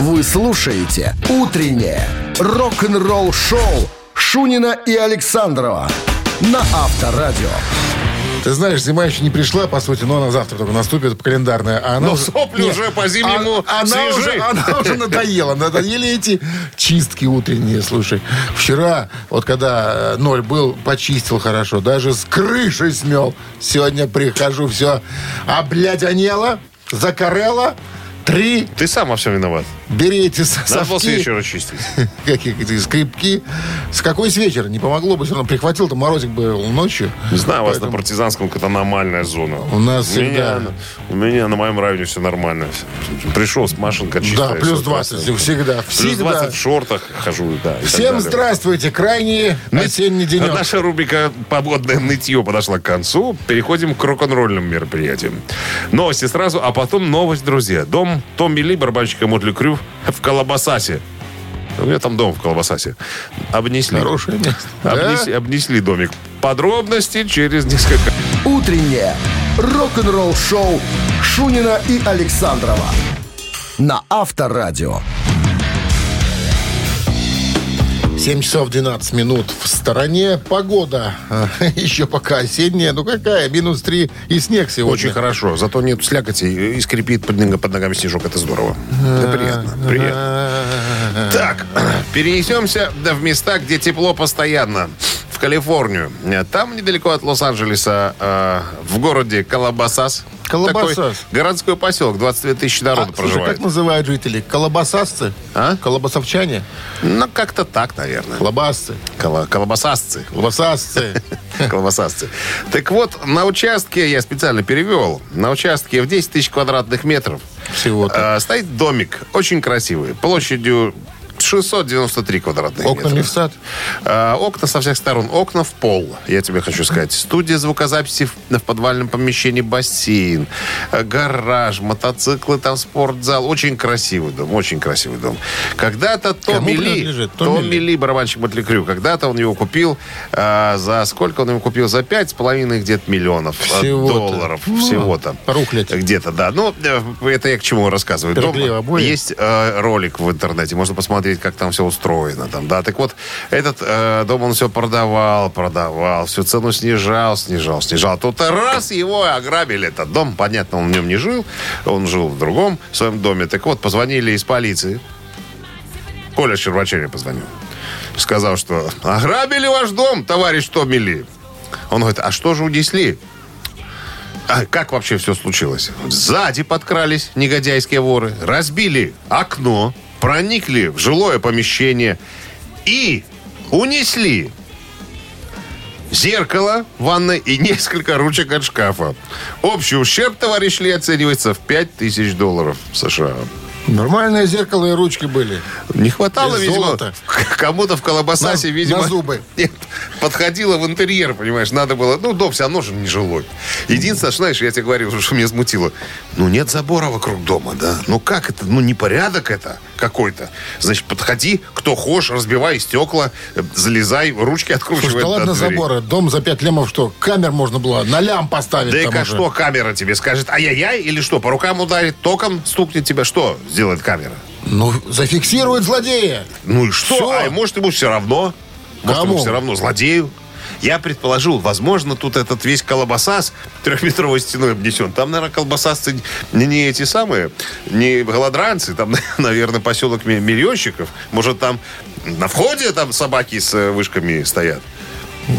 Вы слушаете «Утреннее рок-н-ролл-шоу» Шунина и Александрова на Авторадио. Ты знаешь, зима еще не пришла, по сути, но она завтра только наступит, календарная. А она Но уже- сопли Нет, уже по-зимнему а- она, уже, она уже надоела. Надоели эти чистки утренние, слушай. Вчера, вот когда э, ноль был, почистил хорошо. Даже с крышей смел. Сегодня прихожу, все облядянело, закорело. Три, Ты сам во всем виноват. бери эти с- Надо было с совки. вечера чистить. Какие эти скрипки. С какой с вечера? Не помогло бы, все равно прихватил-то морозик был ночью. Не знаю, у вас на партизанском какая-то аномальная зона. У нас всегда. у меня на моем районе все нормально. Пришел с машинка чистая. Да, плюс всё 20 красиво. всегда. Плюс Всегда. 20 в шортах хожу, да. Всем здравствуйте. Крайний осенний денек. Наша рубрика «Погодное нытье» подошла к концу. Переходим к рок-н-ролльным мероприятиям. Новости сразу, а потом новость, друзья. Дом Томми Ли, барабанщика Мотли Крю, в Колобасасе. У меня там дом в Колобасасе. Обнесли. Хорошее место. Обнесли, обнесли домик. Подробности через несколько... «Утреннее рок-н-ролл-шоу» Шунина и Александрова на Авторадио. 7 часов 12 минут в стороне. Погода а, еще пока осенняя. Ну какая? Минус 3 и снег сегодня. Очень хорошо. Зато нет слякоти и скрипит под, ног- под ногами снежок. Это здорово. Это приятно. Приятно. Так, перенесемся в места, где тепло постоянно. Калифорнию. Там, недалеко от Лос-Анджелеса, э, в городе Колобасас. Колобасас. Такой городской поселок, 22 тысячи А, народу слушай, проживает. как называют жители? Колобасасцы? А? Колобасовчане? Ну, как-то так, наверное. Колобасцы. Коло- колобасасцы. Колобасасцы. Колбасасцы. Так вот, на участке, я специально перевел, на участке в 10 тысяч квадратных метров Всего-то. э, стоит домик, очень красивый, площадью 693 квадратных метра. в сад? Э, окна со всех сторон, окна в пол, я тебе хочу сказать. Студия звукозаписи в, в подвальном помещении, бассейн, э, гараж, мотоциклы, там спортзал. Очень красивый дом, очень красивый дом. Когда-то Томми Ли? Томми Ли? Барабанщик Мотли Крю, когда-то он его купил э, за сколько он его купил? За пять с половиной где-то миллионов э, Всего-то. долларов. Ну, всего-то. рухлядь. Где-то, да. Ну, э, это я к чему рассказываю. Обои. Есть э, ролик в интернете, можно посмотреть, как там все устроено. Там, да. Так вот, этот э, дом он все продавал, продавал, всю цену снижал, снижал, снижал. Тут раз его ограбили, этот дом. Понятно, он в нем не жил, он жил в другом своем доме. Так вот, позвонили из полиции. Коля Щербачеве позвонил. Сказал, что ограбили ваш дом, товарищ Томми Ли. Он говорит, а что же унесли? А как вообще все случилось? Сзади подкрались негодяйские воры, разбили окно, проникли в жилое помещение и унесли зеркало в ванной и несколько ручек от шкафа. Общий ущерб, товарищ Ли, оценивается в 5000 долларов США. Нормальные зеркало и ручки были. Не хватало, Из видимо, золота. кому-то в Колобасасе, На- видимо... на зубы. Нет, подходило в интерьер, понимаешь, надо было... Ну, дом все равно же не жилой. Единственное, что, знаешь, я тебе говорил, что меня смутило. Ну, нет забора вокруг дома, да? Ну, как это? Ну, непорядок это какой-то. Значит, подходи, кто хочешь, разбивай стекла, э, залезай, ручки откручивай Слушай, да ладно двери. забора. Дом за 5 лямов что? Камер можно было на лям поставить Да и уже. что камера тебе скажет? Ай-яй-яй или что? По рукам ударит, током стукнет тебя? Что сделает камера? Ну, зафиксирует злодея. Ну и что? Всё. А может, ему все равно? Может, Кому? ему все равно злодею? Я предположил, возможно, тут этот весь колобасас трехметровой стеной обнесен. Там, наверное, колбасасцы не, эти самые, не голодранцы. Там, наверное, поселок ми- миллионщиков. Может, там на входе там собаки с э, вышками стоят.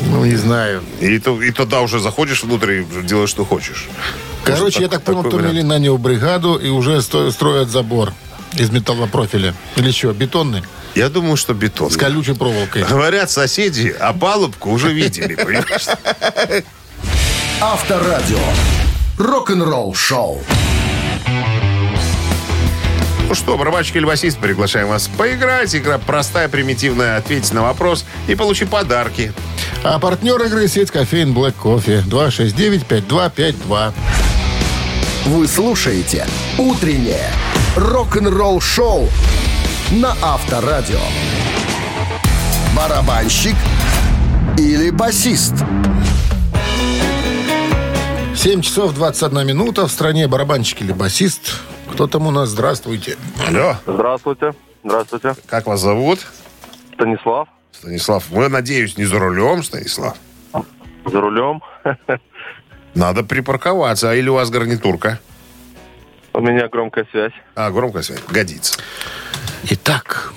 Ну, не знаю. И, то- и туда уже заходишь внутрь и делаешь, что хочешь. Короче, Может, я так понял, Томми Ли вариант. нанял бригаду и уже строят забор из металлопрофиля. Или что, бетонный? Я думаю, что бетон. С колючей проволокой. Говорят соседи, а палубку уже видели, понимаешь? Авторадио. Рок-н-ролл-шоу. Ну что, барабанщик или басист, приглашаем вас поиграть. Игра простая, примитивная. Ответить на вопрос и получи подарки. А партнер игры сеть кофеин Black Кофе 269-5252. Вы слушаете «Утреннее рок-н-ролл-шоу» на Авторадио. Барабанщик или басист? 7 часов 21 минута. В стране барабанщик или басист. Кто там у нас? Здравствуйте. Алло, Здравствуйте. Здравствуйте. как вас зовут? Станислав. Станислав. Вы, надеюсь, не за рулем, Станислав? За рулем. Надо припарковаться. А или у вас гарнитурка? У меня громкая связь. А, громкая связь. Годится. Итак,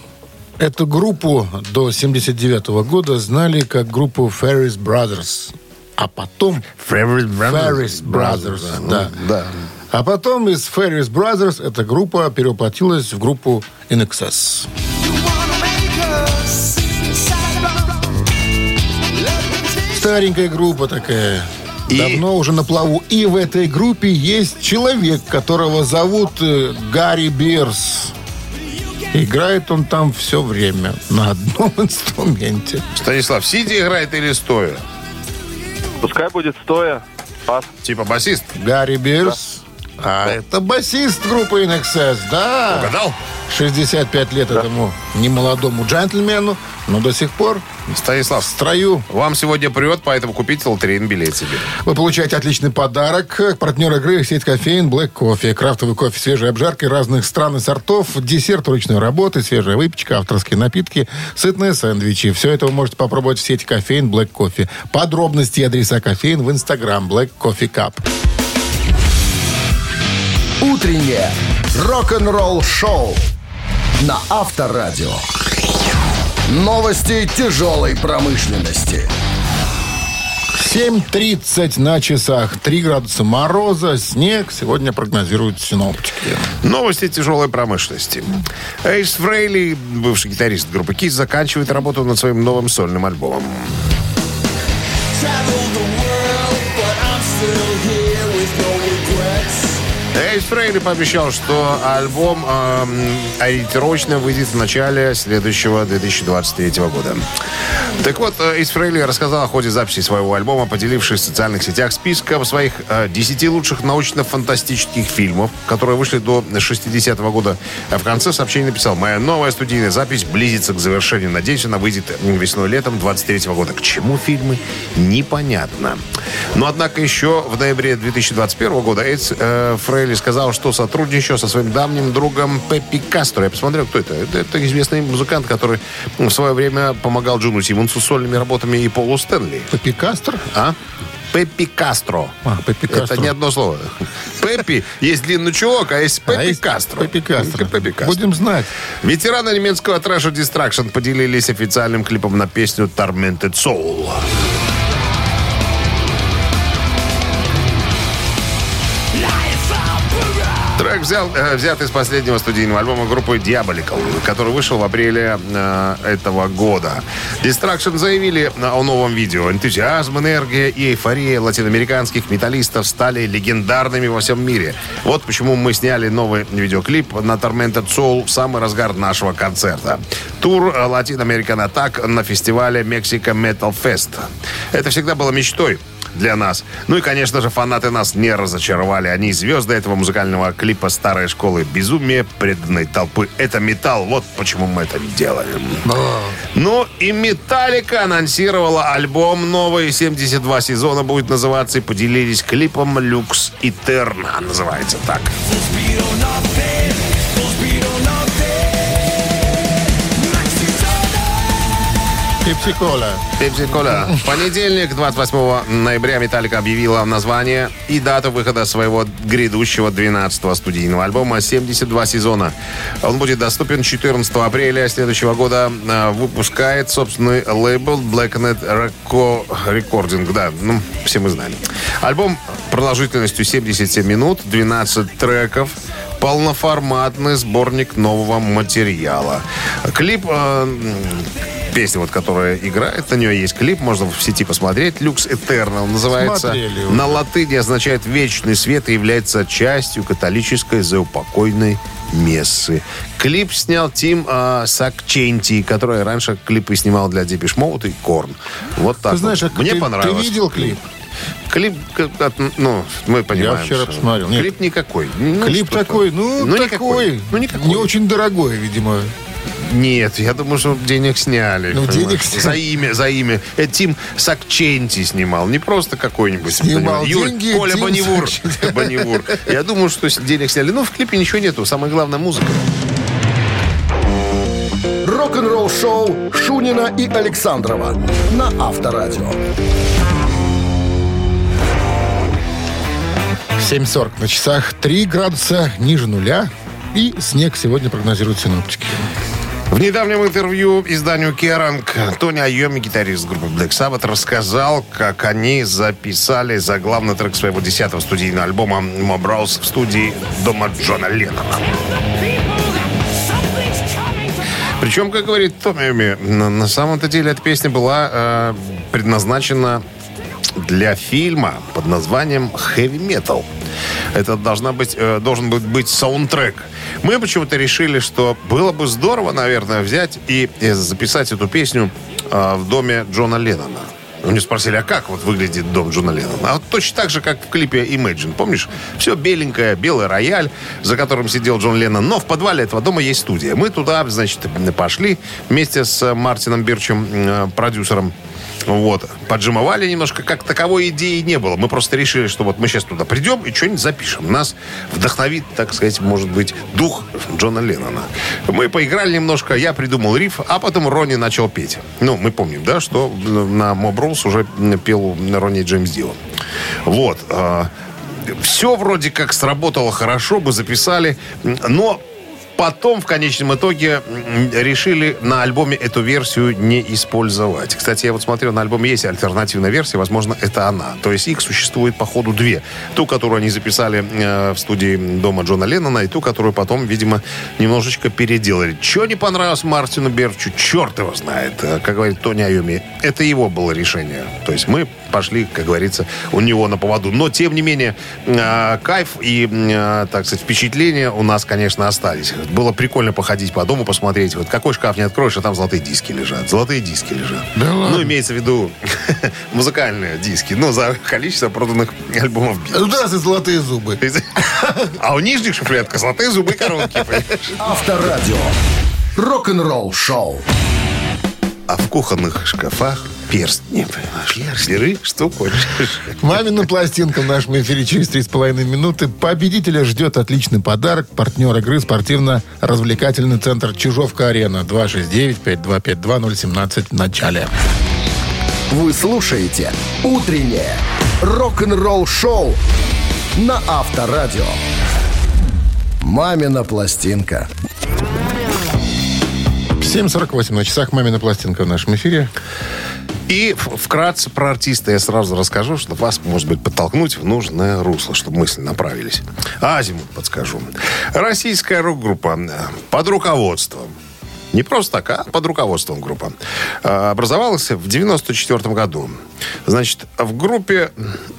эту группу до 79 года знали как группу Ferris Brothers. А потом Ferris Ferris Brothers, да. Ну, да. А потом из Ferris Brothers эта группа перевоплотилась в группу In Excess. Старенькая группа такая. И- Давно уже на плаву. И в этой группе есть человек, которого зовут э, Гарри Бирс. Играет он там все время на одном инструменте. Станислав, сидя играет или стоя? Пускай будет стоя. Пас. Типа басист? Гарри Бирс. А это басист группы Excess, да. Угадал? 65 лет этому немолодому джентльмену, но до сих пор в Станислав, строю. вам сегодня прет, поэтому купите лотерейный билет себе. Вы получаете отличный подарок. Партнер игры – сеть кофеин Black Coffee. Крафтовый кофе, свежие обжарки разных стран и сортов, десерт ручной работы, свежая выпечка, авторские напитки, сытные сэндвичи. Все это вы можете попробовать в сети кофеин Black Coffee. Подробности и адреса кофеин в Instagram Black Coffee Cup. Утреннее рок-н-ролл-шоу на Авторадио. Новости тяжелой промышленности. 7.30 на часах. 3 градуса мороза, снег. Сегодня прогнозируют синоптики. Новости тяжелой промышленности. Эйс Фрейли, бывший гитарист группы Kiss, заканчивает работу над своим новым сольным альбомом. Эйс Фрейли пообещал, что альбом эм, ориентировочно выйдет в начале следующего 2023 года. Так вот, э, Эйс Фрейли рассказал о ходе записи своего альбома, поделившись в социальных сетях списком своих э, 10 лучших научно-фантастических фильмов, которые вышли до 60-го года. А в конце сообщения написал, моя новая студийная запись близится к завершению. Надеюсь, она выйдет весной-летом 23 года. К чему фильмы? Непонятно. Но, однако, еще в ноябре 2021 года Эйс э, Фрейли сказал, что сотрудничал со своим давним другом Пеппи Кастро. Я посмотрел, кто это. Это, это известный музыкант, который в свое время помогал Джону Симмонсу с сольными работами и Полу Стэнли. Пеппи Кастер? А? Пеппи Кастро. А, Пеппи Кастро. Это не одно слово. Пеппи есть длинный чулок, а есть Пеппи А есть Кастро. Пеппи Кастро. Пеппи Кастро. Будем знать. Ветераны немецкого трэша Distraction поделились официальным клипом на песню Tormented Soul. Трек взял, э, взят из последнего студийного альбома группы Diabolical, который вышел в апреле э, этого года. Distraction заявили о новом видео. Энтузиазм, энергия и эйфория латиноамериканских металлистов стали легендарными во всем мире. Вот почему мы сняли новый видеоклип на Tormented Soul в самый разгар нашего концерта. Тур э, Latin American Attack на фестивале Mexico Metal Fest. Это всегда было мечтой для нас. Ну и, конечно же, фанаты нас не разочаровали. Они звезды этого музыкального клипа старой школы безумия преданной толпы. Это металл. Вот почему мы это делаем. Ну и Металлика анонсировала альбом новый. 72 сезона будет называться. И поделились клипом Люкс Итерна. Называется так. Кола. Пепси Кола. В понедельник, 28 ноября, Металлика объявила название и дату выхода своего грядущего 12-го студийного альбома «72 сезона». Он будет доступен 14 апреля следующего года. Э, Выпускает собственный лейбл Blacknet Reco- Recording. Да, ну, все мы знаем. Альбом продолжительностью 77 минут, 12 треков полноформатный сборник нового материала. Клип э, песня, вот, которая играет, на нее есть клип, можно в сети посмотреть. Люкс Eternal называется. Смотрели уже. На латыни означает вечный свет и является частью католической заупокойной мессы. Клип снял Тим э, Сакченти, который раньше клипы снимал для Депиш Моут и Корн. Вот так. Ты знаешь, вот. а Мне ты, понравилось. ты видел клип? Клип, от- ну, мы понимаем. вчера что посмотрел. Нет. Клип никакой. Ну, клип такой, ну, Ну, такой. никакой. Ну, никакой. Не очень дорогой, видимо. Нет, я думаю, что денег сняли. Ну, понимаешь? денег сняли. За имя, за имя. Это Тим Сакченти снимал, не просто какой-нибудь. Снимал Юр- деньги Коля Тим. Сакченти. Бонневур. Я думаю, что денег сняли. Ну, в клипе ничего нету. Самое главное, музыка. Рок-н-ролл шоу Шунина и Александрова на Авторадио. 7.40 на часах. 3 градуса ниже нуля. И снег сегодня прогнозируют синоптики. В недавнем интервью изданию Керанг Тони Айоми, гитарист группы Black Sabbath, рассказал, как они записали заглавный трек своего 10-го студийного альбома «Mob Bros» в студии дома Джона Леннона. Причем, как говорит Томми на самом-то деле эта песня была э, предназначена для фильма под названием «Heavy Metal». Это должна быть, э, должен быть, быть саундтрек. Мы почему-то решили, что было бы здорово, наверное, взять и, э, записать эту песню э, в доме Джона Леннона. Мне спросили, а как вот выглядит дом Джона Леннона? А вот точно так же, как в клипе Imagine. Помнишь? Все беленькое, белый рояль, за которым сидел Джон Леннон. Но в подвале этого дома есть студия. Мы туда, значит, пошли вместе с Мартином Бирчем, продюсером. Вот. Поджимовали немножко. Как таковой идеи не было. Мы просто решили, что вот мы сейчас туда придем и что-нибудь запишем. Нас вдохновит, так сказать, может быть, дух Джона Леннона. Мы поиграли немножко, я придумал риф, а потом Ронни начал петь. Ну, мы помним, да, что на Rules уже пел Ронни Джеймс Дио. Вот. Все вроде как сработало хорошо, бы записали, но Потом, в конечном итоге, решили на альбоме эту версию не использовать. Кстати, я вот смотрел, на альбоме есть альтернативная версия, возможно, это она. То есть их существует, по ходу, две. Ту, которую они записали э, в студии дома Джона Леннона, и ту, которую потом, видимо, немножечко переделали. Что не понравилось Мартину Берчу, черт его знает. Э, Как говорит Тони Айоми, это его было решение. То есть мы пошли, как говорится, у него на поводу. Но, тем не менее, э, кайф и, э, так сказать, впечатления у нас, конечно, остались. Было прикольно походить по дому, посмотреть, вот какой шкаф не откроешь, а там золотые диски лежат. Золотые диски лежат. Да ладно? Ну, имеется в виду музыкальные диски. Ну, за количество проданных альбомов Beatles. Здравствуйте, золотые зубы. А у нижних шуфлядка золотые зубы и коронки. понимаешь? Авторадио. Рок-н-ролл шоу. А в кухонных шкафах перстни, понимаешь? Бери, что хочешь. Мамина пластинка в нашем эфире через 3,5 минуты. Победителя ждет отличный подарок. Партнер игры спортивно-развлекательный центр Чижовка-Арена. 269-5252-017 в начале. Вы слушаете «Утреннее рок-н-ролл шоу» на Авторадио. «Мамина пластинка». 7.48 на часах. Мамина пластинка в нашем эфире. И вкратце про артиста я сразу расскажу, чтобы вас, может быть, подтолкнуть в нужное русло, чтобы мысли направились. Азимут подскажу. Российская рок-группа э, под руководством не просто так, а под руководством группа. Э, Образовалась в 94 году. Значит, в группе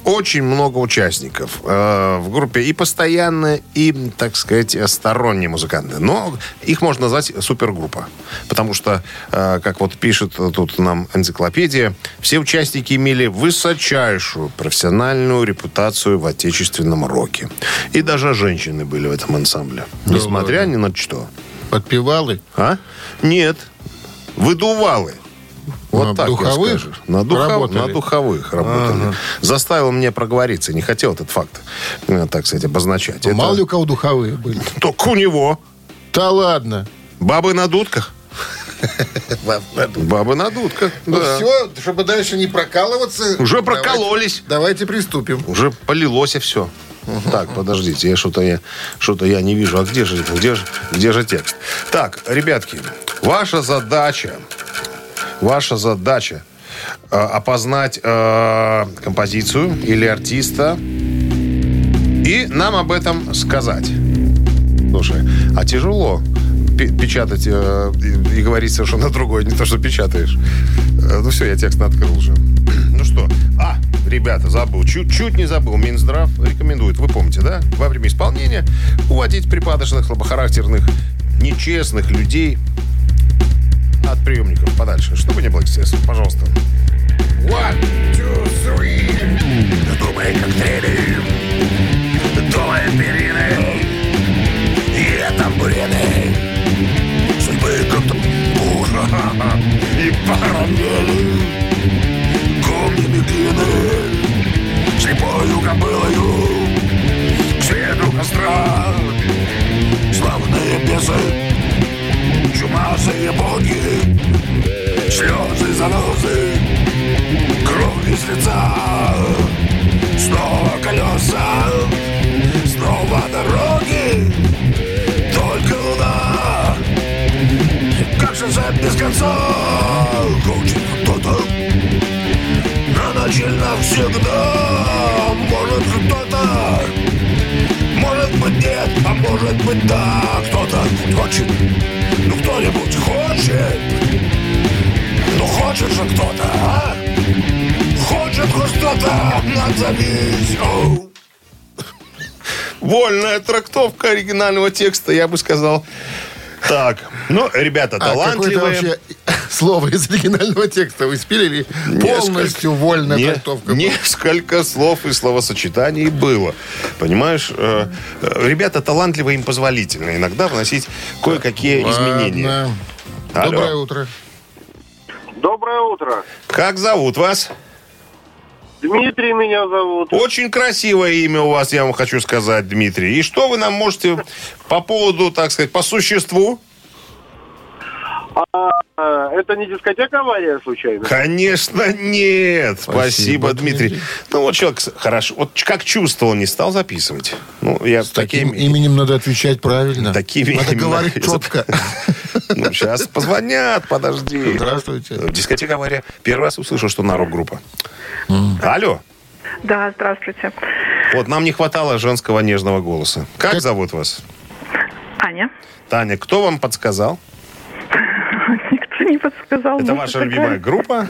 очень много участников. Э, В группе и постоянные, и, так сказать, сторонние музыканты. Но их можно назвать супергруппа. Потому что, э, как вот пишет тут нам энциклопедия, все участники имели высочайшую профессиональную репутацию в отечественном роке. И даже женщины были в этом ансамбле. Несмотря ни на что. Подпевалы. А? Нет. Выдувалы. Вот На так я духовых скажу. На, духов- работали? на духовых работали. Заставил мне проговориться. Не хотел этот факт, э, так сказать, обозначать. Это Мало ли у кого духовые были. Только у него. Да ладно. Бабы на дудках. Бабы на дудках. Ну да. все, чтобы дальше не прокалываться. Уже прокололись. Давайте приступим. Уже полилось все. Так, подождите, я что-то я, что-то я не вижу. А где же, где же, где же текст? Так, ребятки, ваша задача, ваша задача э, опознать э, композицию или артиста и нам об этом сказать. Слушай, а тяжело пе- печатать э, и, и говорить совершенно другое, не то, что печатаешь. Э, ну все, я текст открыл уже. Ну что, ребята, забыл, чуть-чуть не забыл, Минздрав рекомендует, вы помните, да? Во время исполнения уводить припадочных, слабохарактерных, нечестных людей от приемников подальше, чтобы не было эксцессов, пожалуйста. One, two, three. Думай, как трели. Думай, перины. И это бреды. Судьбы как-то мужа и параллели. Камни бегины. Слепою кобылою к свету костра Славные бесы, чумазые боги. Слезы, занозы, кровь из лица. Снова колеса, снова дороги. Только луна, как же без конца? Хочет кто-то. Или навсегда Может кто-то Может быть нет, а может быть да Кто-то хочет Ну кто-нибудь хочет Ну хочет же кто-то, а? Хочет хоть кто-то Назовись Оу. Вольная трактовка оригинального текста, я бы сказал. Так, ну, ребята А талантливые. вообще слово из оригинального текста вы спилили? Полностью вольная Не- трактовка. Несколько слов и словосочетаний было. Понимаешь, э, э, ребята талантливые, им позволительно иногда вносить кое-какие изменения. Алло. Доброе утро. Доброе утро. Как зовут вас? Дмитрий меня зовут. Очень красивое имя у вас, я вам хочу сказать, Дмитрий. И что вы нам можете по поводу, так сказать, по существу? А, это не дискотека авария случайно? Конечно, нет. Спасибо, Спасибо, Дмитрий. Дмитрий. Ну, вот человек хорошо. Вот как чувствовал, не стал записывать. Ну, я С таким таким... именем надо отвечать правильно. Такими Надо именно- говорить четко. Ну, сейчас позвонят, подожди. Здравствуйте. Дискотека авария. Первый раз услышал, что на рок-группа. Алло. Да, здравствуйте. Вот нам не хватало женского нежного голоса. Как зовут вас? Аня. Таня, кто вам подсказал? Не подсказал. Это ваша любимая группа?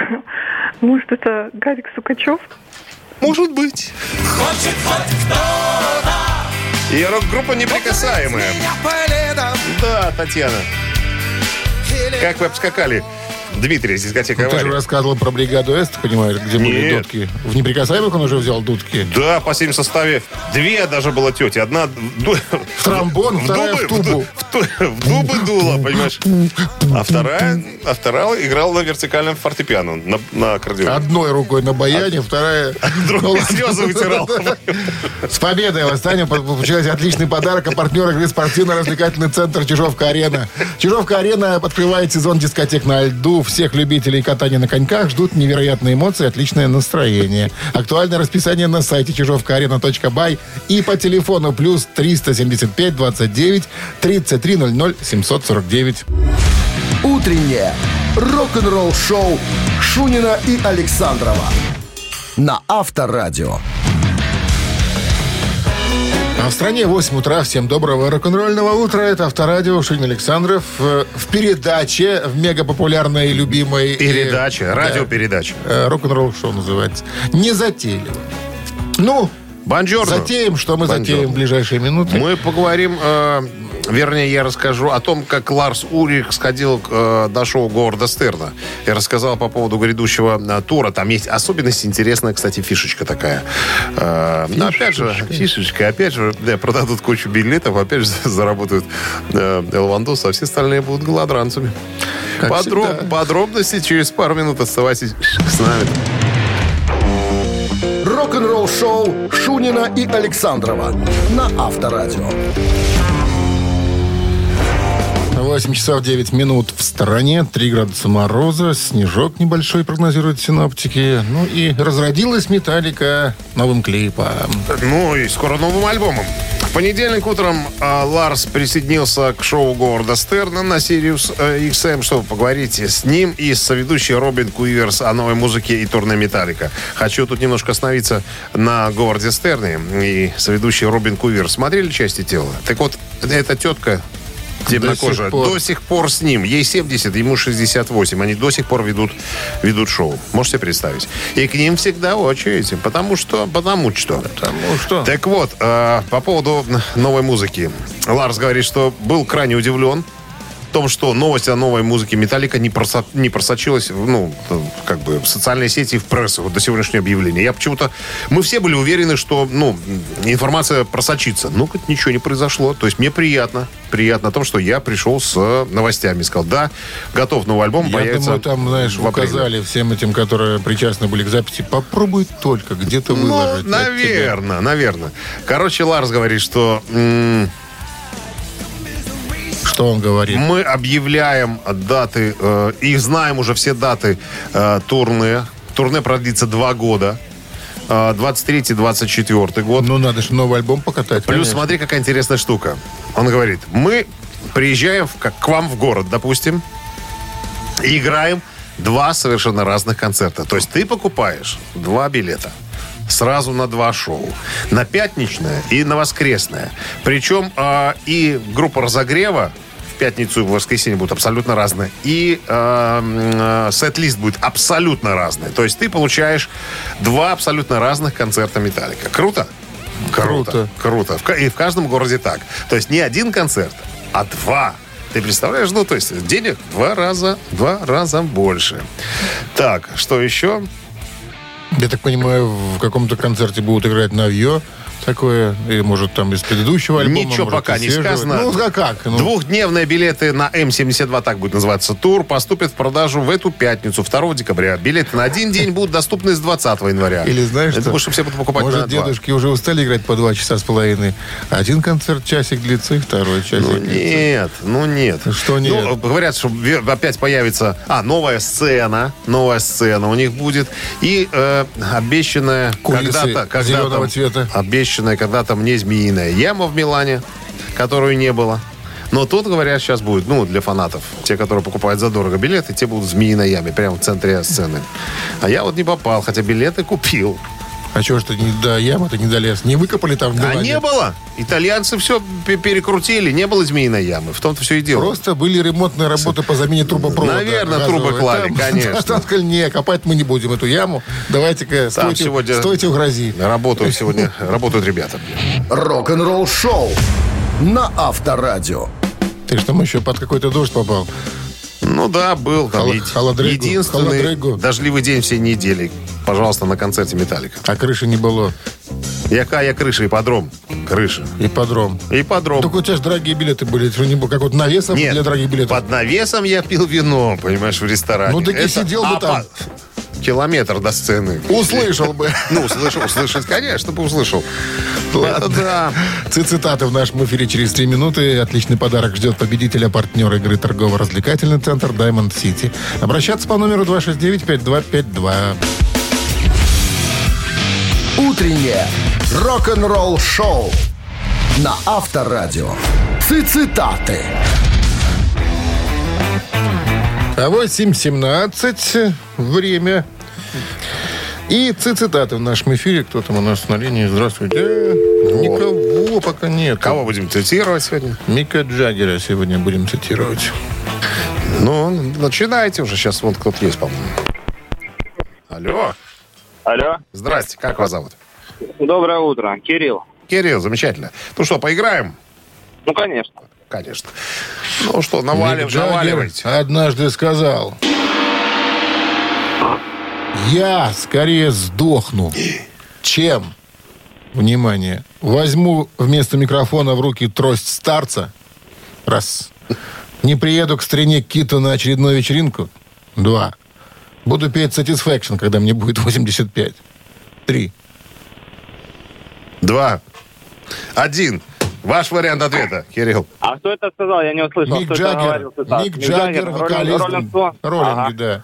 Может, это Гарик Сукачев? Может быть. И рок-группа неприкасаемая. Да, Татьяна. Как вы обскакали Дмитрия, дискотека Ну, ты же рассказывал про бригаду ты понимаешь, где были Нет. дудки. В неприкасаемых он уже взял дудки. Да, по семь составе две даже было тети. Одна В тромбон, вторая в дубы- тубу. в ту- в дубы дула, понимаешь? А вторая, а вторая играла на вертикальном фортепиано, на, на аккордеоне. Одной рукой на баяне, вторая... Ну, Другой слезы вытирал. С победой вас, Таня. По- Получилось отличный подарок. А партнер игры спортивно-развлекательный центр Чижовка-Арена. Чижовка-Арена открывает сезон дискотек на льду. Всех любителей катания на коньках ждут невероятные эмоции отличное настроение. Актуальное расписание на сайте чижовкаарена.бай и по телефону плюс 375 29 33 00 749. Утреннее рок-н-ролл-шоу Шунина и Александрова на Авторадио. А в стране 8 утра. Всем доброго рок-н-ролльного утра. Это Авторадио Шунин Александров. э, В передаче, в мегапопулярной и любимой... э, Передача, да, радиопередача. э, Рок-н-ролл шоу называется. Не затейливо. Ну, Бонжорно. затеем, что мы Бонжорно. затеем в ближайшие минуты. Мы поговорим, э, вернее, я расскажу о том, как Ларс Урих сходил э, до шоу Говарда Стерна. Я рассказал по поводу грядущего э, тура. Там есть особенность интересная, кстати, фишечка такая. Э, но опять же, фишечка, опять же, да, продадут кучу билетов, опять же, заработают э, Элвандос, а все остальные будут голодранцами. Как Подроб- всегда. подробности через пару минут оставайтесь с нами. Рок-н-ролл-шоу Шунина и Александрова на Авторадио. 8 часов 9 минут в стороне, 3 градуса мороза, снежок небольшой прогнозируют синоптики. Ну и разродилась «Металлика» новым клипом. Ну и скоро новым альбомом. В понедельник утром а, Ларс присоединился к шоу Говарда Стерна на Sirius э, XM, чтобы поговорить с ним и с соведущей Робин Куиверс о новой музыке и турне Металлика. Хочу тут немножко остановиться на Говарде Стерне и соведущей Робин Куиверс. Смотрели части тела? Так вот, эта тетка темнокожая сих пор. до сих пор с ним. Ей 70, ему 68. Они до сих пор ведут, ведут шоу. Можете представить? И к ним всегда очередь. Потому что... Потому что... Потому что... Так вот, э, по поводу новой музыки. Ларс говорит, что был крайне удивлен том, что новость о новой музыке Металлика не, просо- не просочилась ну, как бы в социальные сети и в прессу вот до сегодняшнего объявления. Я почему-то... Мы все были уверены, что, ну, информация просочится. Ну, как ничего не произошло. То есть мне приятно. Приятно о том, что я пришел с э, новостями. Сказал, да, готов новый альбом, Я появится думаю, там, знаешь, указали всем этим, которые причастны были к записи, попробуй только где-то Ну, выложить. тебя. наверное, наверное. Короче, Ларс говорит, что м, Что он говорит? Мы объявляем даты, э, и знаем уже все даты э, турне. Турне продлится два года. Э, 23-24 год. Ну, надо же новый альбом покатать. Плюс конечно. смотри, какая интересная штука. Он говорит, мы приезжаем в- как, к вам в город, допустим, и играем два совершенно разных концерта. То есть ты покупаешь два билета сразу на два шоу. На пятничное и на воскресное. Причем а, и группа разогрева в пятницу и в воскресенье будут абсолютно разные. И м, а, сет-лист будет абсолютно разный. То есть ты получаешь два абсолютно разных концерта Металлика. Круто? Круто. Круто. Ка- И в каждом городе так. То есть не один концерт, а два. Ты представляешь? Ну, то есть денег два раза, два раза больше. Так, что еще? Я так понимаю, в каком-то концерте будут играть новье такое, или может там из предыдущего альбома. Ничего может, пока не свежего. сказано. Ну, а как? Ну, Двухдневные билеты на М-72, так будет называться тур, поступят в продажу в эту пятницу, 2 декабря. Билеты на один день будут доступны с 20 января. Или знаешь Я что? все будут покупать Может, на два. дедушки уже устали играть по два часа с половиной. Один концерт часик длится, и второй часик Ну длится. нет, ну нет. Что нет? Ну, говорят, что опять появится... А, новая сцена. Новая сцена у них будет. И э, обещанная Кулисы когда-то... когда-то- зеленого цвета. Обещанная когда-то мне змеиная яма в Милане, которую не было. Но тут, говорят, сейчас будет, ну, для фанатов, те, которые покупают задорого билеты, те будут в змеиной яме, прямо в центре сцены. А я вот не попал, хотя билеты купил. А чего ты не до ямы ты не долез? Не выкопали там в А не было. Итальянцы все перекрутили, не было змеиной ямы. В том-то все и дело. Просто были ремонтные работы по замене трубопровода. Наверное, газового. трубы клали, Там- конечно. Там сказали, не, копать мы не будем эту яму. Давайте-ка, стойте, сегодня- стойте у грози. Работают сегодня, работают ребята. Рок-н-ролл шоу на Авторадио. Ты что, еще под какой-то дождь попал? Ну да, был там еди- холодрыгу, единственный холодрыгу. дождливый день всей недели. Пожалуйста, на концерте Металлика. А крыши не было. Якая крыша, ипподром. Крыша. Ипподром. Ипподром. Только у тебя же дорогие билеты были. Что не было, как вот навесом Нет, для дорогих билетов. под навесом я пил вино, понимаешь, в ресторане. Ну, так и сидел бы а, там. по- Километр до сцены. Услышал бы. Ну, услышал, услышать, конечно, бы услышал. Да. Цитаты в нашем эфире через три минуты. Отличный подарок ждет победителя, партнер игры торгово-развлекательный центр Diamond City. Обращаться по номеру 269-5252. Утреннее рок-н-ролл шоу на Авторадио. Цитаты. А 8.17 время. И цитаты в нашем эфире. Кто там у нас на линии? Здравствуйте. Никого пока нет. Кого будем цитировать сегодня? Мика Джаггера сегодня будем цитировать. Ну, начинайте уже. Сейчас вот кто-то есть, по-моему. Алло. Алло. Здрасте, как вас зовут? Доброе утро. Кирилл. Кирилл, замечательно. Ну что, поиграем? Ну, конечно. Конечно. Ну что, Джаггер наваливайте. однажды сказал, я скорее сдохну, чем, внимание, возьму вместо микрофона в руки трость старца, раз, не приеду к стране Киту на очередную вечеринку, два, буду петь Satisfaction, когда мне будет 85, три. Два. Один. Ваш вариант ответа, Кирилл. А кто это сказал? Я не услышал. Мик Джаггер. Мик Джаггер, Роллинг- вокалист, роллинги, да.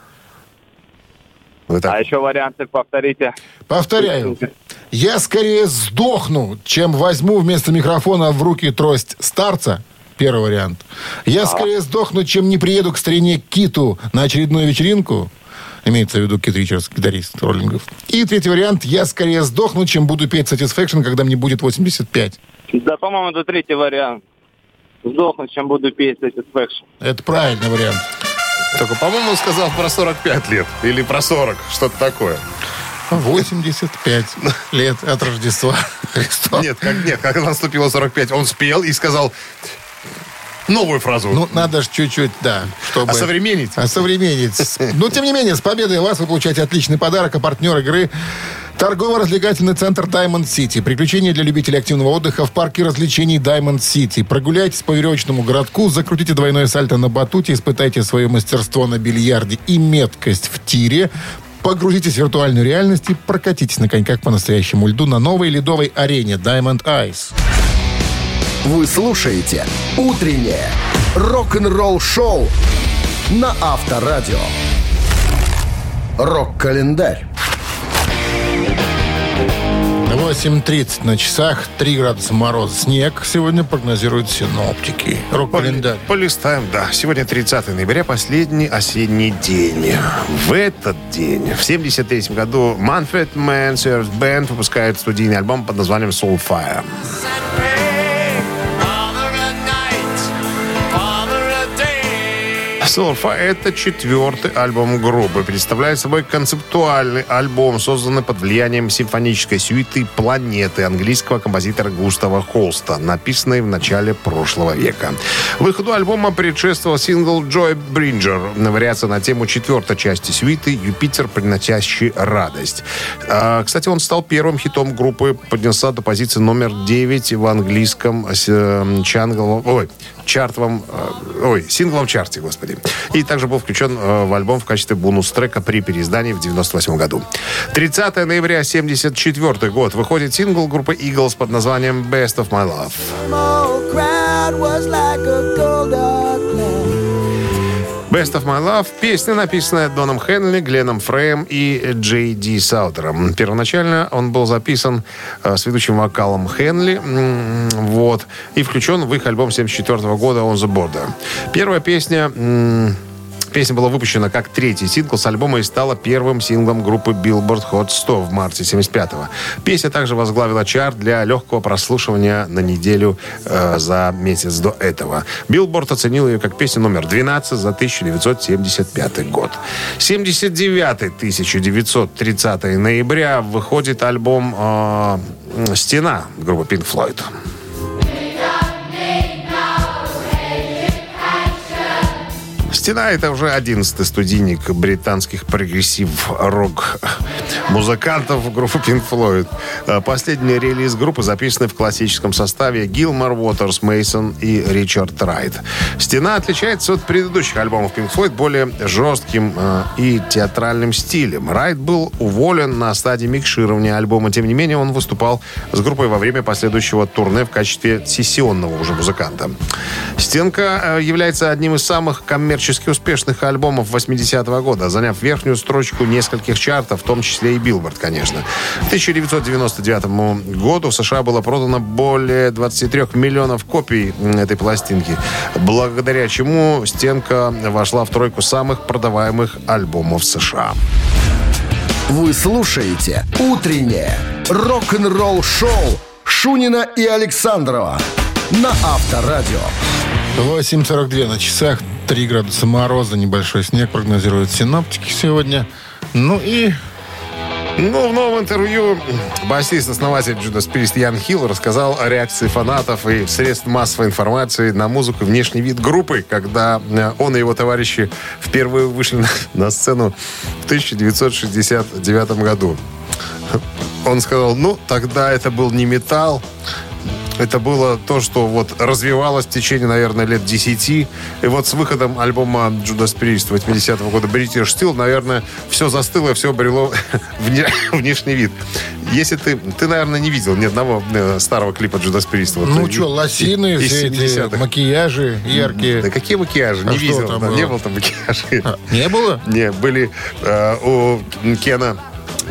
Вы так- А еще варианты повторите. Повторяю. Я скорее сдохну, чем возьму вместо микрофона в руки трость старца. Первый вариант. Я скорее сдохну, чем не приеду к старине Киту на очередную вечеринку. Имеется в виду Кит Ричардс, гитарист роллингов. И третий вариант. Я скорее сдохну, чем буду петь Satisfaction, когда мне будет 85. Да, по-моему, это третий вариант. Сдохну, чем буду петь Satisfaction. Это правильный вариант. Только, по-моему, он сказал про 45 лет. Или про 40. Что-то такое. 85 лет от Рождества Христова. Нет, как, нет, как наступило 45, он спел и сказал новую фразу. Ну, надо же чуть-чуть, да, чтобы... Осовременить. Осовременить. Но, тем не менее, с победой вас вы получаете отличный подарок, а партнер игры Торгово-развлекательный центр Diamond City. Приключения для любителей активного отдыха в парке развлечений Diamond City. Прогуляйтесь по веревочному городку, закрутите двойное сальто на батуте, испытайте свое мастерство на бильярде и меткость в тире. Погрузитесь в виртуальную реальность и прокатитесь на коньках по настоящему льду на новой ледовой арене Diamond Ice. Вы слушаете «Утреннее рок-н-ролл-шоу на Авторадио. Рок-календарь. 8.30 на часах, 3 градуса мороза. Снег сегодня прогнозируют синоптики. Рок-календарь. Полистаем, да. Сегодня 30 ноября, последний осенний день. В этот день, в 73 году, Manfred Mann Surf Band выпускает студийный альбом под названием Soulfire. Soulfire — это четвертый альбом группы. Представляет собой концептуальный альбом, созданный под влиянием симфонической сюиты «Планеты» английского композитора Густава Холста, написанной в начале прошлого века. Выходу альбома предшествовал сингл «Joy Bridger», вариация на тему четвертой части сюиты «Юпитер, приносящий радость». А, кстати, он стал первым хитом группы, поднялся до позиции номер 9 в английском э, чангл... Ой, чартовом... э, Ой, сингловом чарте, господи. И также был включен э, в альбом в качестве бонус-трека при переиздании в 98 году. 30 ноября 74 год выходит сингл группы Eagles под названием «Best of My Love». Best of My Love – песня, написанная Доном Хенли, Гленном Фреем и Джей Ди Саутером. Первоначально он был записан э, с ведущим вокалом Хенли, вот, и включен в их альбом 74 года «On the Border». Первая песня... Песня была выпущена как третий сингл с альбома и стала первым синглом группы Billboard Hot 100 в марте 75-го. Песня также возглавила чарт для легкого прослушивания на неделю э, за месяц до этого. Billboard оценил ее как песню номер 12 за 1975 год. 79 1930 ноября выходит альбом э, «Стена» группы Pink Floyd. «Стена» — это уже одиннадцатый студийник британских прогрессив-рок музыкантов группы Pink Floyd. Э, Последний релиз группы записанный в классическом составе Гилмор, Уотерс, Мейсон и Ричард Райт. «Стена» отличается от предыдущих альбомов Pink Floyd более жестким э, и театральным стилем. Райт был уволен на стадии микширования альбома. Тем не менее, он выступал с группой во время последующего турне в качестве сессионного уже музыканта. «Стенка» э, является одним из самых коммерчески успешных альбомов 80-го года, заняв верхнюю строчку нескольких чартов, в том числе и Билборд, конечно. К 1999 году в США было продано более 23 миллионов копий этой пластинки, благодаря чему «Стенка» вошла в тройку самых продаваемых альбомов США. Вы слушаете «Утреннее рок-н-ролл-шоу» Шунина и Александрова на Авторадио. 8.42 на часах, 3 градуса мороза, небольшой снег прогнозируют синоптики сегодня. Ну и Ну, в новом интервью басист-основатель Judas Priest Ян Хилл рассказал о реакции фанатов и средств массовой информации на музыку и внешний вид группы, когда э, он и его товарищи впервые вышли на сцену в 1969 году. Он сказал, ну, тогда это был не металл, это было то, что вот развивалось в течение, наверное, лет 10. И вот с выходом альбома Judas Priest 80-го года British Steel, наверное, все застыло, все обрело вне- внешний вид. Если ты... Ты, наверное, не видел ни одного э, старого клипа Judas Priest. Вот, ну и- что, лосины, из все эти 70-х. макияжи яркие. Да какие макияжи? А не что видел. там да, было? не было там макияжей. А, не было? Не, были э, у Кена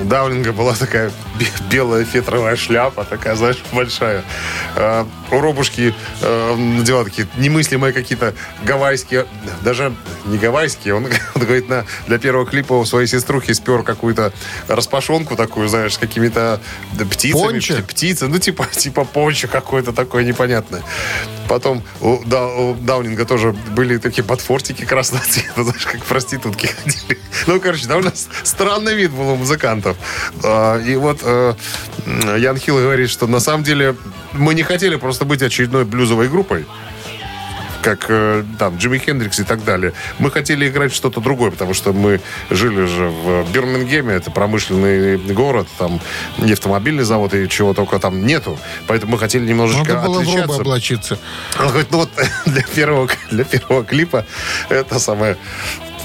Даунинга была такая бе- белая фетровая шляпа, такая, знаешь, большая. У Робушки э, он надевал такие немыслимые какие-то гавайские, даже не гавайские, он, он говорит, на, для первого клипа у своей сеструхи спер какую-то распашонку такую, знаешь, с какими-то птицами. Пончо? пти- птицы, ну, типа, типа пончо какое-то такое непонятное. Потом у, Да- у Даунинга тоже были такие подфортики красного цвета, знаешь, как проститутки ходили. Ну, короче, довольно странный вид был у музыкантов. А, И вот э, Ян Хилл говорит, что на самом деле мы не хотели просто быть очередной блюзовой группой, как э, там Джимми Хендрикс и так далее. Мы хотели играть что-то другое, потому что мы жили же в Бирмингеме, это промышленный город, там не автомобильный завод и чего только там нету. Поэтому мы хотели немножечко Надо было в отличаться. облачиться. Он говорит, ну вот для первого, для первого клипа это самое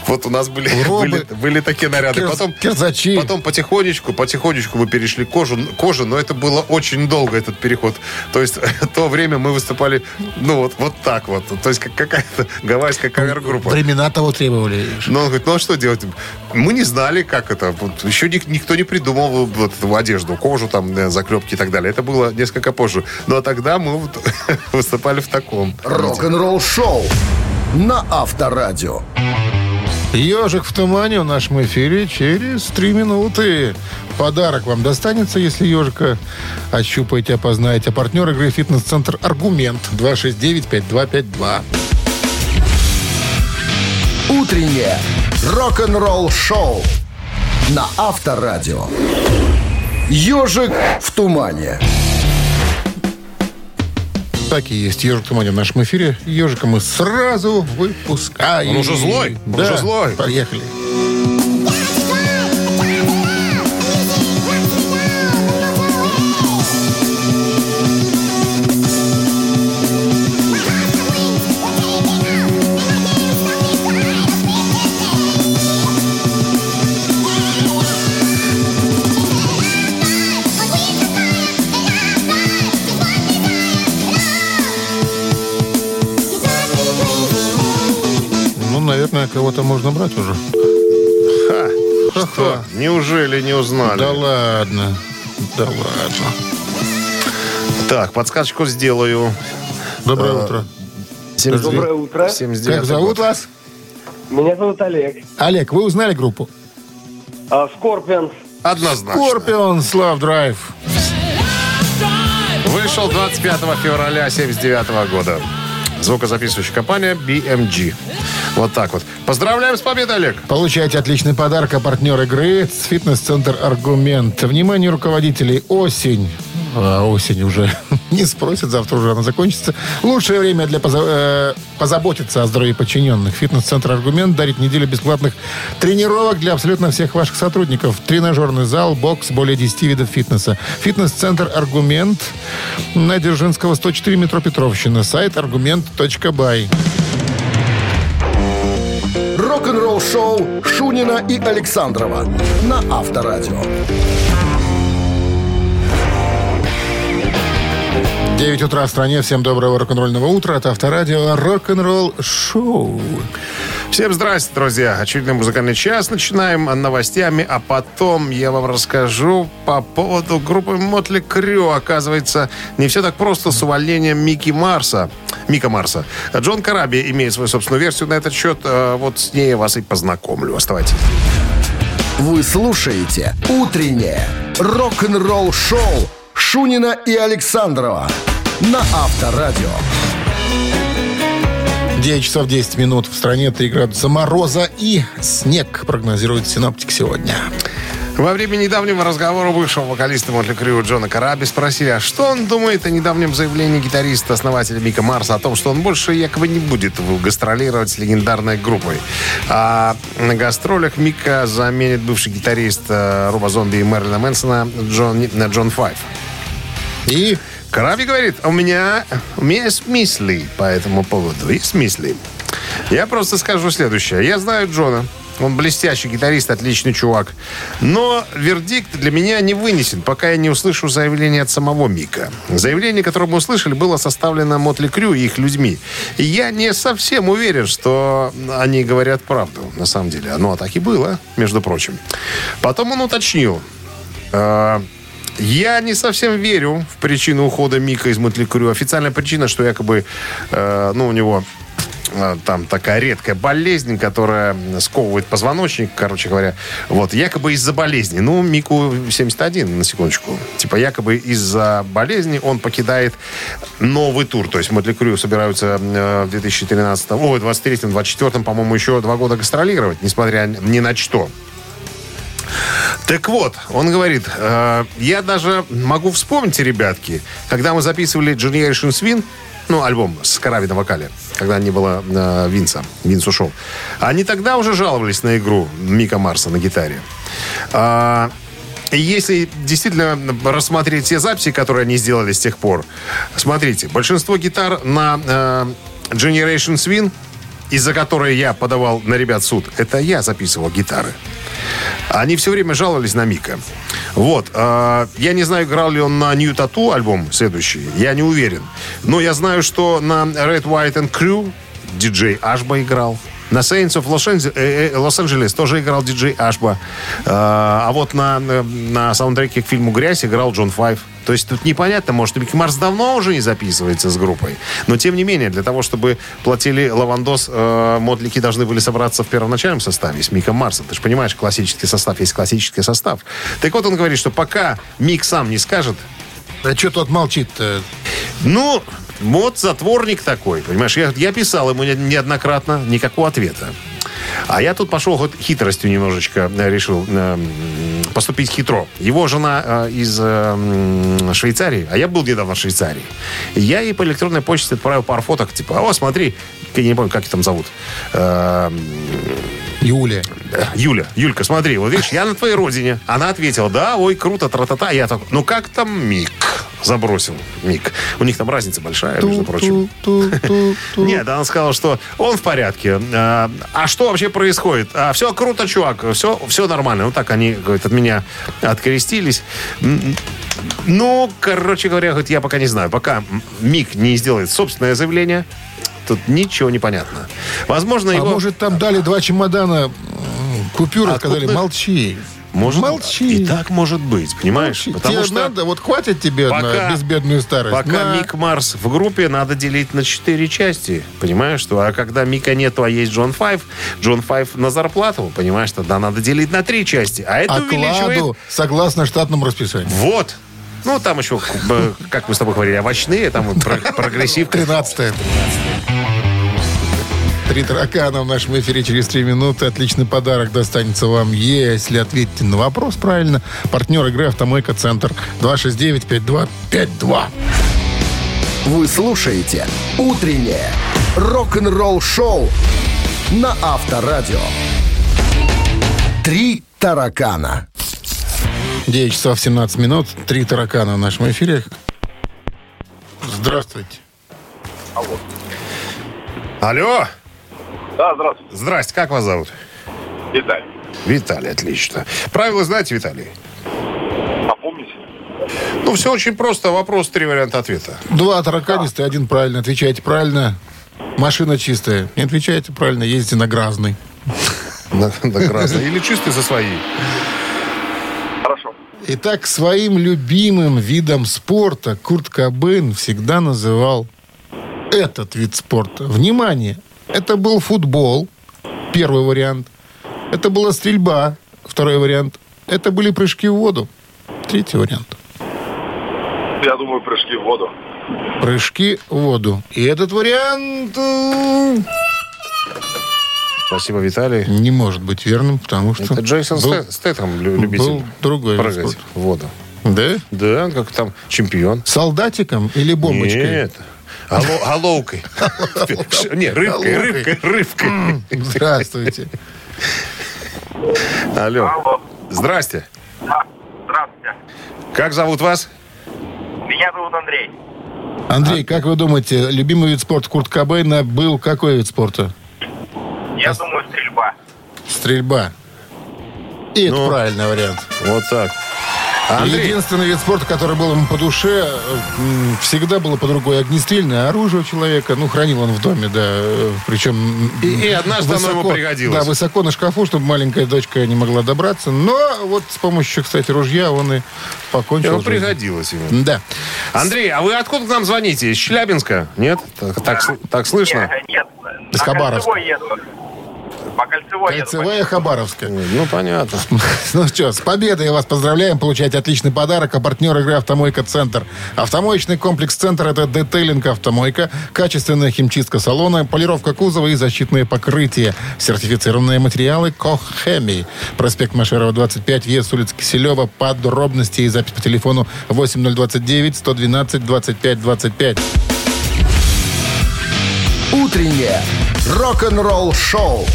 Вот у нас были, Робы, были, были такие наряды. кир- Потом, кирзачи. потом потихонечку, потихонечку мы перешли кожу, кожу, но это было очень долго, этот переход. То есть то время мы выступали, ну вот, вот так вот. То есть как какая-то гавайская кавер-группа. Времена того требовали. Но он говорит, ну а что делать? Мы не знали, как это. Вот еще ник- никто не придумал вот эту одежду, кожу, там, э, заклепки и так далее. Это было несколько позже. Ну а тогда мы вот выступали в таком. Рок-н-ролл шоу на Авторадио. Ежик в тумане в нашем эфире через три минуты. Подарок вам достанется, если ежика ощупаете, опознаете. Партнер игры «Фитнес-центр Аргумент» 269-5252. Утреннее рок-н-ролл шоу на Авторадио. Ежик в тумане. Так и есть. Ежик в тумане в нашем эфире. Ежика мы сразу выпускаем. Он уже злой, он Да, уже злой. Поехали. Можно брать уже. Ха, что? Неужели не узнали? Да ладно. Да ладно. Так, подсказочку сделаю. Доброе утро. Доброе утро. 79 Как зовут вас? Меня зовут Олег. Олег, вы узнали группу? А, Скорпион. Однозначно. Scorpions Love Drive. Вышел 25 февраля 79 года. Звукозаписывающая компания BMG. Вот так вот. Поздравляем с победой, Олег. Получайте отличный подарок, а партнер игры – фитнес-центр «Аргумент». Внимание руководителей, осень. А, осень уже не спросят, завтра уже она закончится. Лучшее время для поза- э, позаботиться о здоровье подчиненных. Фитнес-центр «Аргумент» дарит неделю бесплатных тренировок для абсолютно всех ваших сотрудников. Тренажерный зал, бокс, более 10 видов фитнеса. Фитнес-центр «Аргумент» на Дзержинского, 104, метро Петровщина. Сайт аргумент.бай. Рок-н-ролл шоу Шунина и Александрова на Авторадио. 9 утра в стране. Всем доброго рок-н-ролльного утра. Это Авторадио Рок-н-ролл Шоу. Всем здрасте, друзья. Очередной музыкальный час. Начинаем новостями, а потом я вам расскажу по поводу группы Мотли Крю. Оказывается, не все так просто с увольнением Микки Марса. Мика Марса. Джон Караби имеет свою собственную версию на этот счет. Э, Вот с ней я вас и познакомлю. Оставайтесь. Вы слушаете «Утреннее рок-н-ролл шоу» Шунина и Александрова на Авторадио. 9 часов 10 минут. В стране 3 градуса мороза и снег, прогнозирует синоптик сегодня. Во время недавнего разговора бывшего вокалиста Мотли Крю Джона Караби спросили, а что он думает о недавнем заявлении гитариста, основателя Мика Марса, о том, что он больше якобы не будет гастролировать с легендарной группой. А на гастролях Мика заменит бывший гитарист э, Роба Зомби и Мэрилина Мэнсона Джон, Джон Файв. И Караби говорит, у меня, у меня есть мысли по этому поводу. Есть мысли. Я просто скажу следующее. Я знаю Джона. Он блестящий гитарист, отличный чувак. Но вердикт для меня не вынесен, пока я не услышу заявление от самого Мика. Заявление, которое мы услышали, было составлено Мотли Крю и их людьми. И я не совсем уверен, что они говорят правду, на самом деле. А так и было, между прочим. Потом он уточнил. э, я не совсем верю в причину ухода Мика из Мотли Крю. Официальная причина, что якобы, э, ну, у него э, там такая редкая болезнь, которая сковывает позвоночник, короче говоря. Вот, якобы из-за болезни. Ну, Мику 71, на секундочку. Типа, якобы из-за болезни он покидает новый тур. То есть Мотли Крю собираются э, в 2013, ой, 23 24 по-моему, еще два года гастролировать, несмотря ни на что. Так вот, он говорит, э, я даже могу вспомнить, ребятки, когда мы записывали Generation Swing, ну, альбом с Карави на вокале, когда не было э, Винса, Винс ушел. Они тогда уже жаловались на игру Мика Марса на гитаре. И если действительно рассмотреть все записи, которые они сделали с тех пор, смотрите, большинство гитар на э, Generation Swing из-за которой я подавал на ребят суд, это я записывал гитары. Они все время жаловались на Мика. Вот. э, я не знаю, играл ли он на New Tattoo альбом следующий. Я не уверен. Но я знаю, что на Red, White and Crew диджей Ашба играл. На Saints of Los Angeles, э, э, Los-Angeles тоже играл диджей Ашба. Э, а вот на, на, на саундтреке к фильму «Грязь» играл Джон Файв. То есть тут непонятно, может, Микки Марс давно уже не записывается с группой. Но, тем не менее, для того, чтобы платили Лавандос, э, Мотлики должны были собраться в первоначальном составе с Миком Марсом. Ты же понимаешь, классический состав есть классический состав. Так вот, он говорит, что пока Мик сам не скажет, А что тот молчит-то? ну, вот затворник такой, понимаешь? Я, я писал ему не- неоднократно, никакого ответа. А я тут пошел вот хитростью немножечко э, решил э, поступить хитро. Его жена э, из Швейцарии, а я был недавно в Швейцарии. Я ей по электронной почте отправил пару фоток, типа, о, смотри, я не помню, как их там зовут. Юлия. Юля, Юлька, смотри, вот видишь, я на твоей родине. Она ответила, да, ой, круто, тра-та-та. Я так, ну как там Мик? Забросил Мик. У них там разница большая, между прочим. Нет, она сказала, что он в порядке. А, а что вообще происходит? А, все круто, чувак, все, все нормально. Ну так они, говорит, от меня открестились. Ну, короче говоря, говорит, я пока не знаю. Пока Мик не сделает собственное заявление, тут ничего не понятно. Возможно, А его... может, там дали два чемодана купюр Откуда? сказали, молчи. Может, Молчи. И так может быть, понимаешь? Молчи. Потому Тебе что надо, вот хватит тебе пока- на безбедную старость. пока На. Мик Марс в группе, надо делить на четыре части. Понимаешь, что? А когда Мика нету, а есть Джон Файв, Джон Файв на зарплату, понимаешь, тогда надо делить на три части. А это увеличивает... Окладу согласно штатному расписанию. Вот. Ну, там еще, как мы с тобой говорили, овощные, там и про- прогрессивка. 13 Три таракана в нашем эфире через три минуты. Отличный подарок достанется вам, если ответите на вопрос правильно. Партнер игры «Автомойка Центр» 269-5252. Вы слушаете «Утреннее рок-н-ролл-шоу» на Авторадио. «Три таракана». 9 часов 17 минут. Три таракана в нашем эфире. Здравствуйте. Алло! Да, здравствуйте. Здрасте, как вас зовут? Виталий. Виталий, отлично. Правила знаете, Виталий? Напомните. Ну, все очень просто. Вопрос, три варианта ответа. Два тараканиста, один правильно. Отвечаете правильно. Машина чистая. Не отвечаете правильно, ездите на Грязный. На, на красный. Или чистый за свои. Итак, своим любимым видом спорта Курт Кобейн всегда называл этот вид спорта. Внимание! Это был футбол, первый вариант. Это была стрельба, второй вариант. Это были прыжки в воду, третий вариант. Я думаю, прыжки в воду. Прыжки в воду. И этот вариант э, Спасибо, Виталий. не может быть верным, потому что... Это Джейсон был- Стэ- Стэтхэм, лю- любитель был другой прыгать спорта. в воду. Да? Да, он как там чемпион. Солдатиком или бомбочкой? Нет. Голо- Головкой. Не, рыбкой, рыбкой, рыбкой. Здравствуйте. Алло. Здрасте. Здравствуйте. Как зовут вас? Меня зовут Андрей. Андрей, как вы думаете, любимый вид спорта Курт Кобейна был какой вид спорта? Я думаю, стрельба. Стрельба. И это Ну. правильный вариант. Вот так. Андрей, Единственный вид спорта, который был ему по душе, всегда было под рукой огнестрельное оружие у человека. Ну, хранил он в доме, да. Причем... И- и однажды оно ему пригодилось. Да, высоко на шкафу, чтобы маленькая дочка не могла добраться. Но вот с помощью, кстати, ружья он и покончил. жизнь. пригодилось ему. Да. Андрей, а вы откуда к нам звоните? Из Челябинска? Нет? Так, так, так слышно? Нет, нет. Из по Хабаровска. По кольцевой. Кольцевая Хабаровская. Ну, понятно. Ну что, с победой вас поздравляем. Получаете отличный подарок. А партнер игры «Автомойка Центр». Автомоечный комплекс «Центр» — это детейлинг «Автомойка», качественная химчистка салона, полировка кузова и защитные покрытия. Сертифицированные материалы «Кохеми». Проспект Машерова, 25, въезд с улицы Киселева. Подробности и запись по телефону 8029 112 25 25. «Утреннее рок-н-ролл-шоу»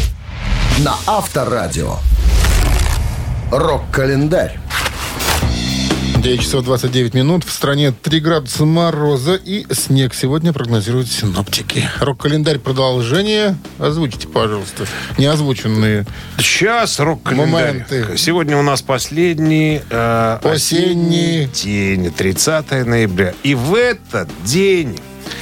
на Авторадио. Рок-календарь. 9 часов 29 минут. В стране 3 градуса мороза и снег. Сегодня прогнозируют синоптики. Рок-календарь продолжение. Озвучите, пожалуйста, неозвученные. Сейчас рок-календарь. Моменты. Сегодня у нас последний э, Осенний. день, 30 ноября. И в этот день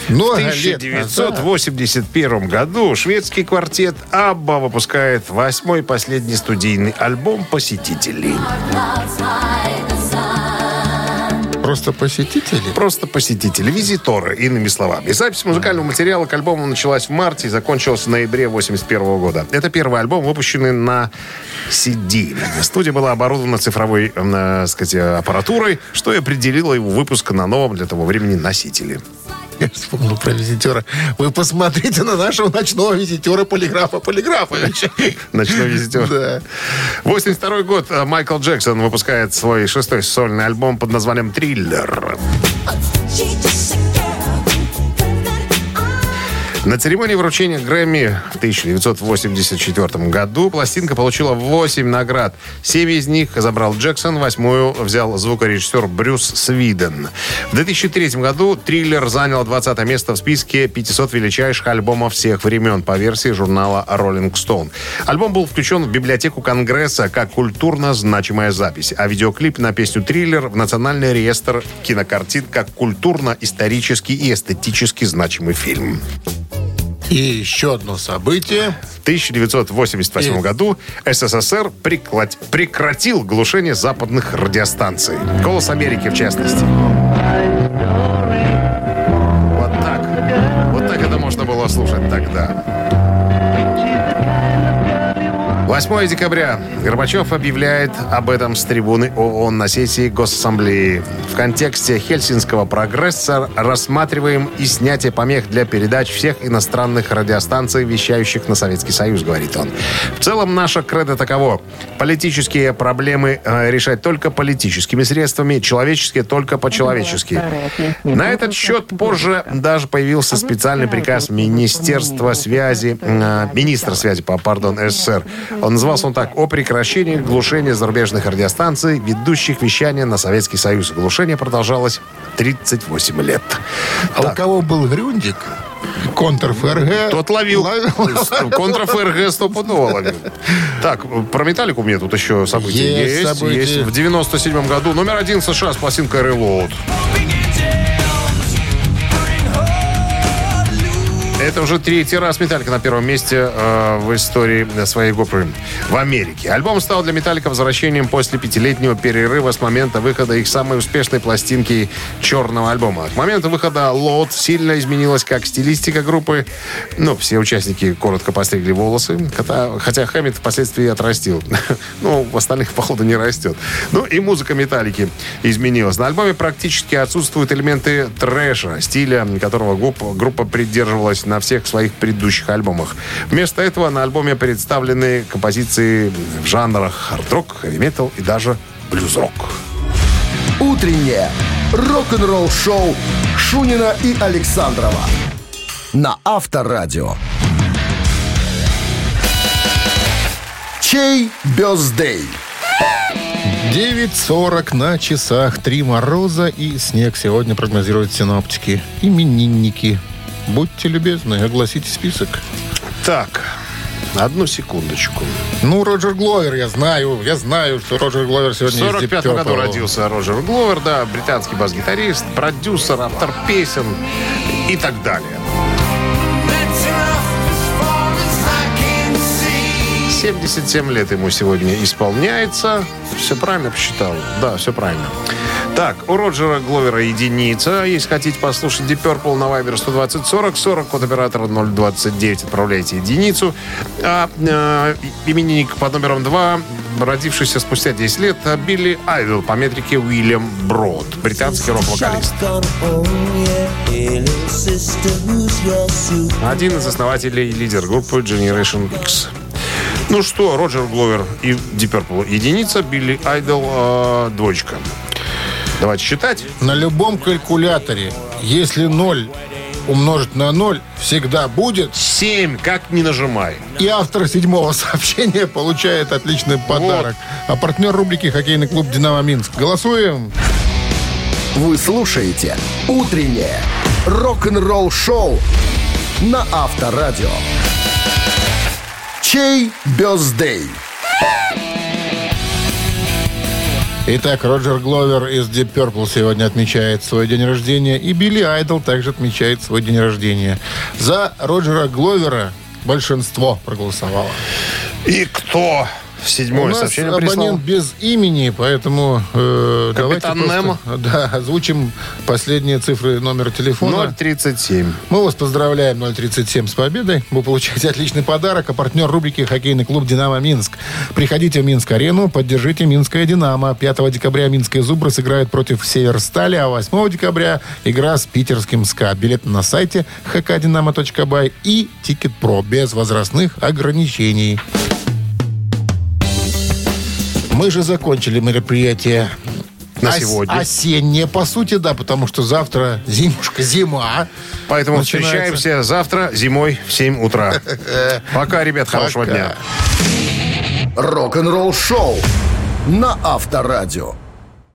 в Много лет назад 1981 году шведский квартет «Абба» выпускает восьмой последний студийный альбом «Посетители». Просто посетители. Просто посетители, визиторы, иными словами. Запись музыкального материала к альбому началась в марте и закончилась в ноябре 81 года. Это первый альбом, выпущенный на CD. Студия была оборудована цифровой, э, сказать, аппаратурой, что и определило его выпуск на новом для того времени носителе. Я вспомнил про визитера. Вы посмотрите на нашего ночного визитера Полиграфа Полиграфовича. Ночной визитер. Да. 82 год. э, Майкл Джексон выпускает свой шестой сольный альбом под названием «Триллер». На церемонии вручения Грэмми в 1984 году пластинка получила 8 наград. Семь из них забрал Джексон, восьмую взял звукорежиссер Брюс Свиден. В 2003 году «Триллер» занял 20 место в списке 500 величайших альбомов всех времен по версии журнала Rolling Stone. Альбом был включен в библиотеку Конгресса как культурно значимая запись, а видеоклип на песню «Триллер» в Национальный реестр кинокартин как культурно-исторический и эстетически значимый фильм. И еще одно событие. В 1988 И- году СССР прекратил глушение западных радиостанций. «Голос Америки» в частности. 8 декабря. Горбачев объявляет об этом с трибуны ООН на сессии Госсамблеи. В контексте Хельсинского прогресса рассматриваем и снятие помех для передач всех иностранных радиостанций, вещающих на Советский Союз, говорит он. В целом, наша кредо таково. Политические проблемы э, решать только политическими средствами, человеческие только по-человечески. На этот счет позже даже появился специальный приказ Министерства связи, э, министра связи, пардон, СССР. Он назывался он так, о прекращении глушения зарубежных радиостанций, ведущих вещание на Советский Союз. Глушение продолжалось 38 лет. А у кого был Грюндик, контр ФРГ... Тот ловил. Контра ФРГ стопудово ловил. Так, про металлику мне тут еще события Есть есть. события. есть. В 97 году номер один США с пластинкой Reload. Это уже третий раз Металлика на первом месте э, в истории своей группы в Америке. Альбом стал для Металлика возвращением после пятилетнего перерыва с момента выхода их самой успешной пластинки черного альбома. К моменту выхода Load сильно изменилась как стилистика группы. Ну, все участники коротко постригли волосы, хотя, Хэммит впоследствии отрастил. ну, в остальных, походу, не растет. Ну, и музыка Металлики изменилась. На альбоме практически отсутствуют элементы трэша, стиля которого группа придерживалась на всех своих предыдущих альбомах. Вместо этого на альбоме представлены композиции в жанрах хард-рок, хэви-метал и даже блюз-рок. Утреннее рок-н-ролл-шоу Шунина и Александрова на Авторадио. Чей бездей? 9.40 на часах. Три мороза и снег сегодня прогнозируют синоптики. Именинники. Будьте любезны, огласите список. Так, одну секундочку. Ну, Роджер Гловер, я знаю, я знаю, что Роджер Гловер В сегодня из 45 Deep году родился Роджер Гловер, да, британский бас-гитарист, продюсер, автор песен и так далее. 77 лет ему сегодня исполняется. Все правильно посчитал? Да, все правильно. Так, у Роджера Гловера единица. Если хотите послушать Deep Purple на Viber 120 40 40, код оператора 029, отправляйте единицу. А э, именинник под номером 2, родившийся спустя 10 лет, э, Билли Айдл по метрике Уильям Брод, британский рок-вокалист. Один из основателей и лидер группы Generation X. Ну что, Роджер Гловер и Deep Purple единица, Билли Айдл э, двоечка. Давайте считать. На любом калькуляторе, если 0 умножить на 0, всегда будет. 7, как не нажимай. И автор седьмого сообщения получает отличный подарок. А партнер рубрики «Хоккейный клуб «Динамо Минск». Голосуем! Вы слушаете «Утреннее рок-н-ролл-шоу» на Авторадио. Чей бездей? Итак, Роджер Гловер из Deep Purple сегодня отмечает свой день рождения. И Билли Айдл также отмечает свой день рождения. За Роджера Гловера большинство проголосовало. И кто? У Седьмое нас сообщение абонент прислал. без имени, поэтому э, давайте Капитан просто, да, озвучим последние цифры номера телефона. 037. Мы вас поздравляем 037 с победой. Вы получаете отличный подарок. А партнер рубрики «Хоккейный клуб «Динамо Минск». Приходите в Минск-арену, поддержите «Минское Динамо». 5 декабря «Минские зубры» сыграют против «Северстали», а 8 декабря игра с питерским «СКА». Билеты на сайте hkdinamo.by и «Ticket Pro» без возрастных ограничений. Мы же закончили мероприятие На ос- сегодня. Осеннее, по сути, да, потому что завтра зимушка, зима. Поэтому Начинается. встречаемся завтра зимой в 7 утра. Пока, ребят, хорошего Пока. дня. Рок-н-ролл-шоу на Авторадио.